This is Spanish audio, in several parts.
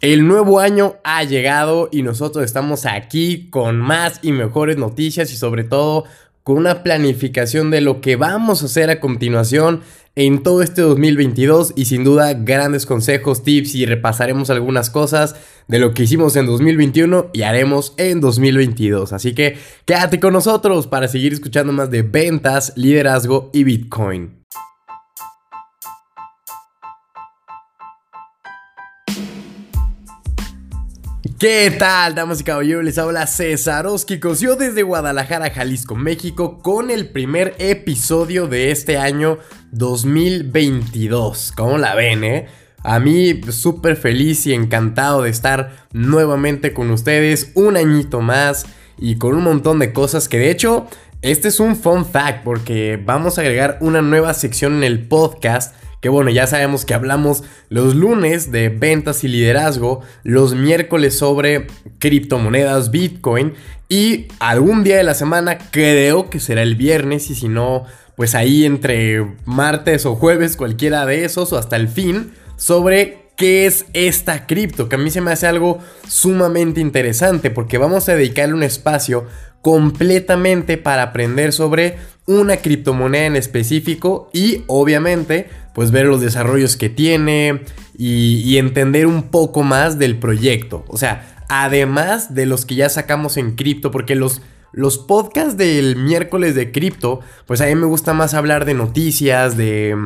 El nuevo año ha llegado y nosotros estamos aquí con más y mejores noticias y sobre todo con una planificación de lo que vamos a hacer a continuación en todo este 2022 y sin duda grandes consejos, tips y repasaremos algunas cosas de lo que hicimos en 2021 y haremos en 2022. Así que quédate con nosotros para seguir escuchando más de ventas, liderazgo y Bitcoin. ¿Qué tal, damas y caballeros? Les habla César Oskikos, yo desde Guadalajara, Jalisco, México, con el primer episodio de este año 2022. ¿Cómo la ven, eh? A mí súper feliz y encantado de estar nuevamente con ustedes un añito más y con un montón de cosas que de hecho, este es un fun fact porque vamos a agregar una nueva sección en el podcast que bueno, ya sabemos que hablamos los lunes de ventas y liderazgo, los miércoles sobre criptomonedas, Bitcoin y algún día de la semana creo que será el viernes y si no, pues ahí entre martes o jueves, cualquiera de esos o hasta el fin, sobre qué es esta cripto, que a mí se me hace algo sumamente interesante porque vamos a dedicarle un espacio completamente para aprender sobre una criptomoneda en específico y obviamente pues ver los desarrollos que tiene y, entender un poco más del proyecto. O sea, además de los que ya sacamos en cripto, porque los, los podcasts del miércoles de cripto, pues a mí me gusta más hablar de noticias, de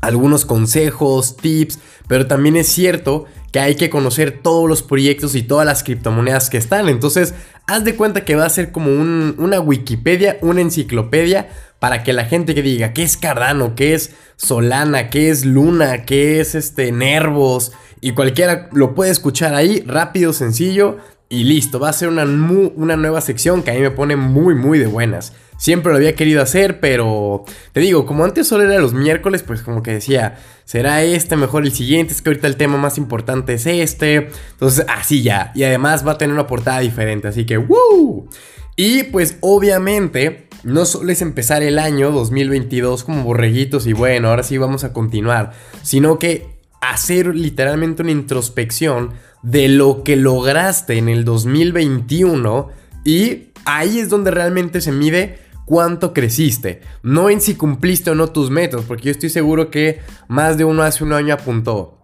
algunos consejos, tips, pero también es cierto que hay que conocer todos los proyectos y todas las criptomonedas que están. Entonces, haz de cuenta que va a ser como una Wikipedia, una enciclopedia para que la gente que diga qué es Cardano, qué es Solana, qué es Luna, qué es este Nervos y cualquiera lo puede escuchar ahí rápido, sencillo y listo. Va a ser una, una nueva sección que a mí me pone muy muy de buenas. Siempre lo había querido hacer, pero te digo, como antes solo era los miércoles, pues como que decía, será este mejor el siguiente, es que ahorita el tema más importante es este. Entonces, así ya. Y además va a tener una portada diferente, así que ¡woo! Y pues obviamente no solo es empezar el año 2022 como borreguitos y bueno, ahora sí vamos a continuar, sino que hacer literalmente una introspección de lo que lograste en el 2021 y ahí es donde realmente se mide cuánto creciste, no en si cumpliste o no tus metas, porque yo estoy seguro que más de uno hace un año apuntó.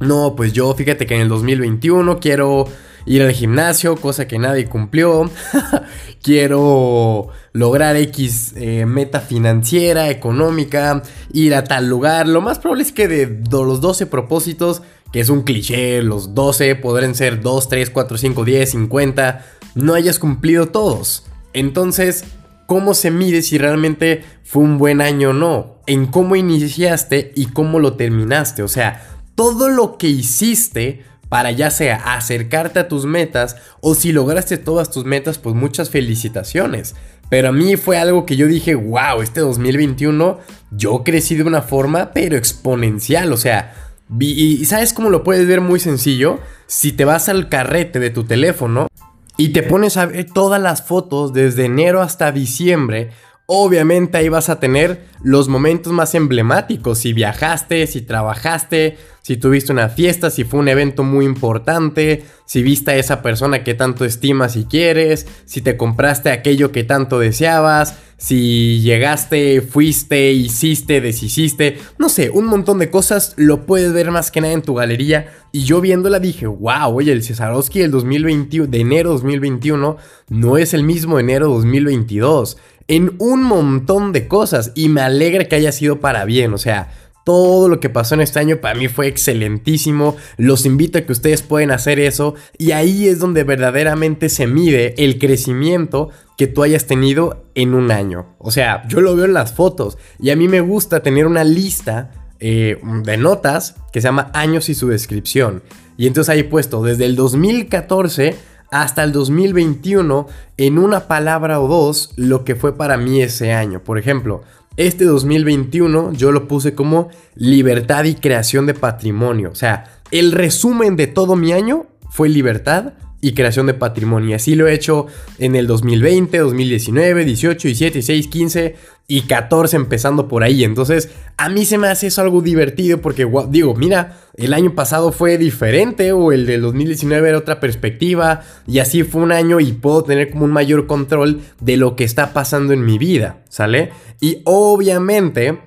No, pues yo fíjate que en el 2021 quiero ir al gimnasio, cosa que nadie cumplió. quiero lograr X eh, meta financiera, económica, ir a tal lugar. Lo más probable es que de los 12 propósitos, que es un cliché, los 12 podrán ser 2, 3, 4, 5, 10, 50, no hayas cumplido todos. Entonces, ¿cómo se mide si realmente fue un buen año o no? En cómo iniciaste y cómo lo terminaste. O sea, todo lo que hiciste para ya sea acercarte a tus metas o si lograste todas tus metas, pues muchas felicitaciones. Pero a mí fue algo que yo dije, wow, este 2021 yo crecí de una forma pero exponencial, o sea, y ¿sabes cómo lo puedes ver muy sencillo? Si te vas al carrete de tu teléfono y te pones a ver todas las fotos desde enero hasta diciembre, obviamente ahí vas a tener los momentos más emblemáticos. Si viajaste, si trabajaste, si tuviste una fiesta, si fue un evento muy importante, si viste a esa persona que tanto estimas y quieres, si te compraste aquello que tanto deseabas, si llegaste, fuiste, hiciste, deshiciste, no sé, un montón de cosas lo puedes ver más que nada en tu galería. Y yo viéndola dije, wow, oye, el Cesarowski del 2021, de enero 2021 no es el mismo enero 2022 en un montón de cosas y me alegra que haya sido para bien, o sea, todo lo que pasó en este año para mí fue excelentísimo. Los invito a que ustedes pueden hacer eso y ahí es donde verdaderamente se mide el crecimiento que tú hayas tenido en un año. O sea, yo lo veo en las fotos y a mí me gusta tener una lista eh, de notas que se llama años y su descripción. Y entonces ahí he puesto desde el 2014 hasta el 2021 en una palabra o dos lo que fue para mí ese año. Por ejemplo, este 2021 yo lo puse como libertad y creación de patrimonio. O sea, el resumen de todo mi año fue libertad y creación de patrimonio. Así lo he hecho en el 2020, 2019, 18, 17, 16, 15 y 14 empezando por ahí. Entonces, a mí se me hace eso algo divertido porque digo, mira, el año pasado fue diferente o el del 2019 era otra perspectiva y así fue un año y puedo tener como un mayor control de lo que está pasando en mi vida, ¿sale? Y obviamente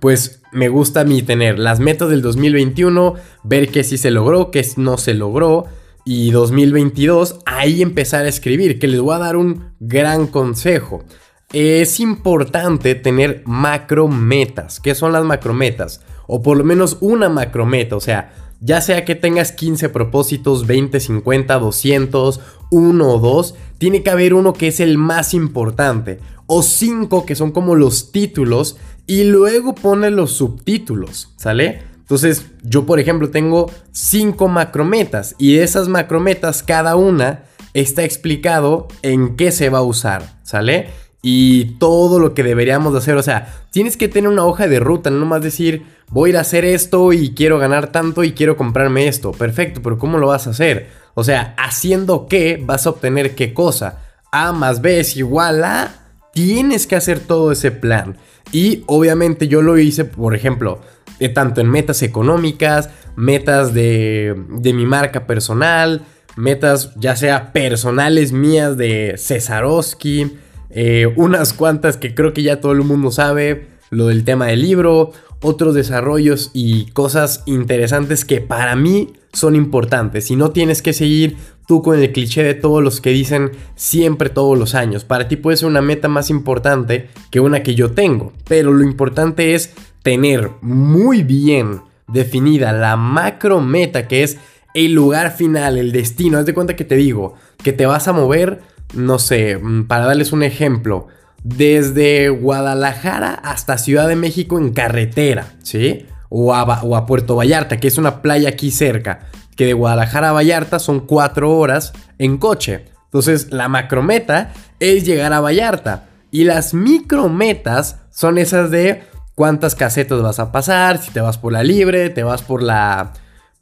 pues me gusta a mí tener las metas del 2021, ver qué sí se logró, qué no se logró. Y 2022, ahí empezar a escribir, que les voy a dar un gran consejo. Es importante tener macrometas. ¿Qué son las macrometas? O por lo menos una macrometa, o sea, ya sea que tengas 15 propósitos, 20, 50, 200, 1 o 2, tiene que haber uno que es el más importante. O 5 que son como los títulos y luego pone los subtítulos, ¿sale? Entonces, yo por ejemplo tengo 5 macrometas y de esas macrometas cada una está explicado en qué se va a usar, ¿sale? Y todo lo que deberíamos de hacer, o sea, tienes que tener una hoja de ruta, no más decir, voy a ir a hacer esto y quiero ganar tanto y quiero comprarme esto. Perfecto, pero ¿cómo lo vas a hacer? O sea, haciendo qué vas a obtener qué cosa. A más B es igual a... Tienes que hacer todo ese plan. Y obviamente yo lo hice, por ejemplo, de tanto en metas económicas, metas de, de mi marca personal, metas ya sea personales mías de Cesarowski, eh, unas cuantas que creo que ya todo el mundo sabe, lo del tema del libro, otros desarrollos y cosas interesantes que para mí son importantes. Y no tienes que seguir tú con el cliché de todos los que dicen siempre todos los años. Para ti puede ser una meta más importante que una que yo tengo. Pero lo importante es tener muy bien definida la macro meta que es el lugar final, el destino. Haz de cuenta que te digo que te vas a mover, no sé, mm, para darles un ejemplo, desde Guadalajara hasta Ciudad de México en carretera, ¿sí? O a, o a Puerto Vallarta, que es una playa aquí cerca, que de Guadalajara a Vallarta son cuatro horas en coche. Entonces, la macrometa es llegar a Vallarta. Y las micrometas son esas de cuántas casetas vas a pasar, si te vas por la libre, te vas por la,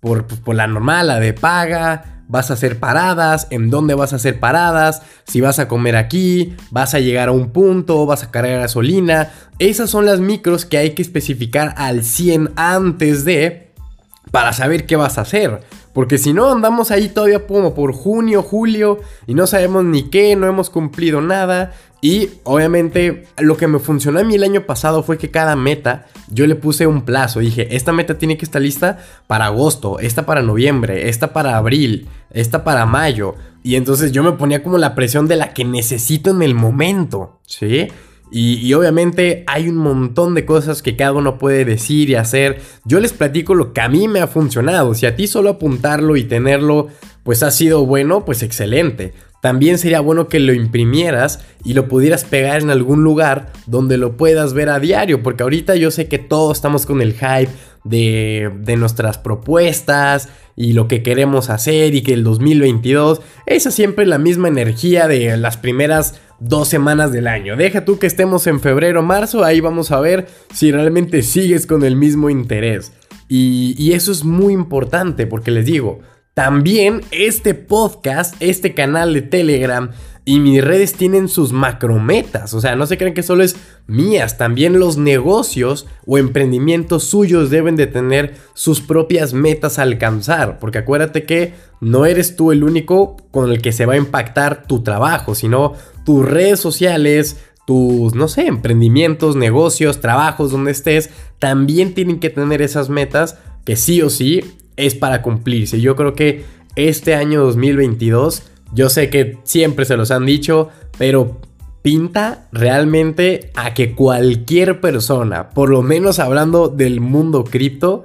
por, pues, por la normal, la de paga, vas a hacer paradas, en dónde vas a hacer paradas, si vas a comer aquí, vas a llegar a un punto, vas a cargar gasolina. Esas son las micros que hay que especificar al 100 antes de para saber qué vas a hacer. Porque si no, andamos ahí todavía como por junio, julio y no sabemos ni qué, no hemos cumplido nada. Y obviamente lo que me funcionó a mí el año pasado fue que cada meta yo le puse un plazo. Dije, esta meta tiene que estar lista para agosto, esta para noviembre, esta para abril, esta para mayo. Y entonces yo me ponía como la presión de la que necesito en el momento, ¿sí? Y, obviamente hay un montón de cosas que cada uno puede decir y hacer. Yo les platico lo que a mí me ha funcionado. Si a ti solo apuntarlo y tenerlo, pues ha sido bueno, pues excelente. También sería bueno que lo imprimieras y lo pudieras pegar en algún lugar donde lo puedas ver a diario. Porque ahorita yo sé que todos estamos con el hype de, de nuestras propuestas y lo que queremos hacer y que el 2022, esa siempre la misma energía de las primeras dos semanas del año. Deja tú que estemos en febrero, marzo, ahí vamos a ver si realmente sigues con el mismo interés. Y, y eso es muy importante porque les digo, también este podcast, este canal de Telegram y mis redes tienen sus macrometas. O sea, no se crean que solo es mías. También los negocios o emprendimientos suyos deben de tener sus propias metas a alcanzar. Porque acuérdate que no eres tú el único con el que se va a impactar tu trabajo, sino tus redes sociales, tus, no sé, emprendimientos, negocios, trabajos, donde estés, también tienen que tener esas metas que sí o sí es para cumplirse. Yo creo que este año 2022, yo sé que siempre se los han dicho, pero pinta realmente a que cualquier persona, por lo menos hablando del mundo cripto,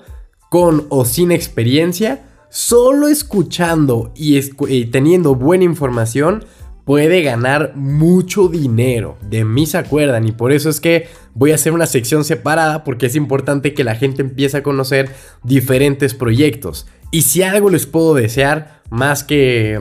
con o sin experiencia, solo escuchando y, y teniendo buena información, puede ganar mucho dinero. De mí se acuerdan y por eso es que voy a hacer una sección separada porque es importante que la gente empiece a conocer diferentes proyectos. Y si algo les puedo desear más que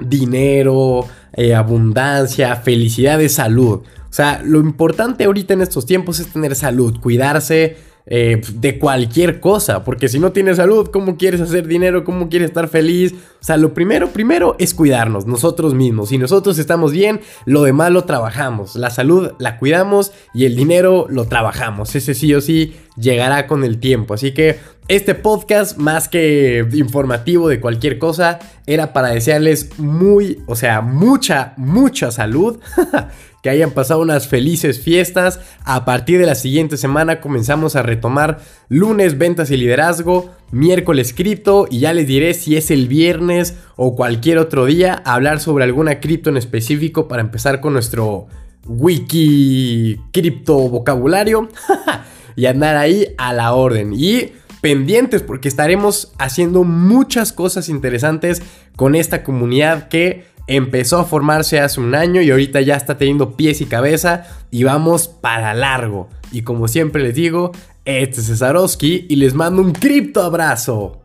dinero, eh, abundancia, felicidad, es salud. O sea, lo importante ahorita en estos tiempos es tener salud, cuidarse, eh, de cualquier cosa, porque si no tienes salud, ¿cómo quieres hacer dinero? ¿Cómo quieres estar feliz? O sea, lo primero, primero es cuidarnos nosotros mismos. Si nosotros estamos bien, lo demás lo trabajamos. La salud la cuidamos y el dinero lo trabajamos. Ese sí o sí llegará con el tiempo. Así que este podcast, más que informativo de cualquier cosa, era para desearles muy, o sea, mucha, mucha salud. que hayan pasado unas felices fiestas. A partir de la siguiente semana comenzamos a retomar lunes ventas y liderazgo, miércoles cripto y ya les diré si es el viernes o cualquier otro día hablar sobre alguna cripto en específico para empezar con nuestro wiki cripto vocabulario y andar ahí a la orden. Y pendientes porque estaremos haciendo muchas cosas interesantes con esta comunidad que empezó a formarse hace un año y ahorita ya está teniendo pies y cabeza y vamos para largo. Y como siempre les digo, este es Cesarowski y les mando un cripto abrazo.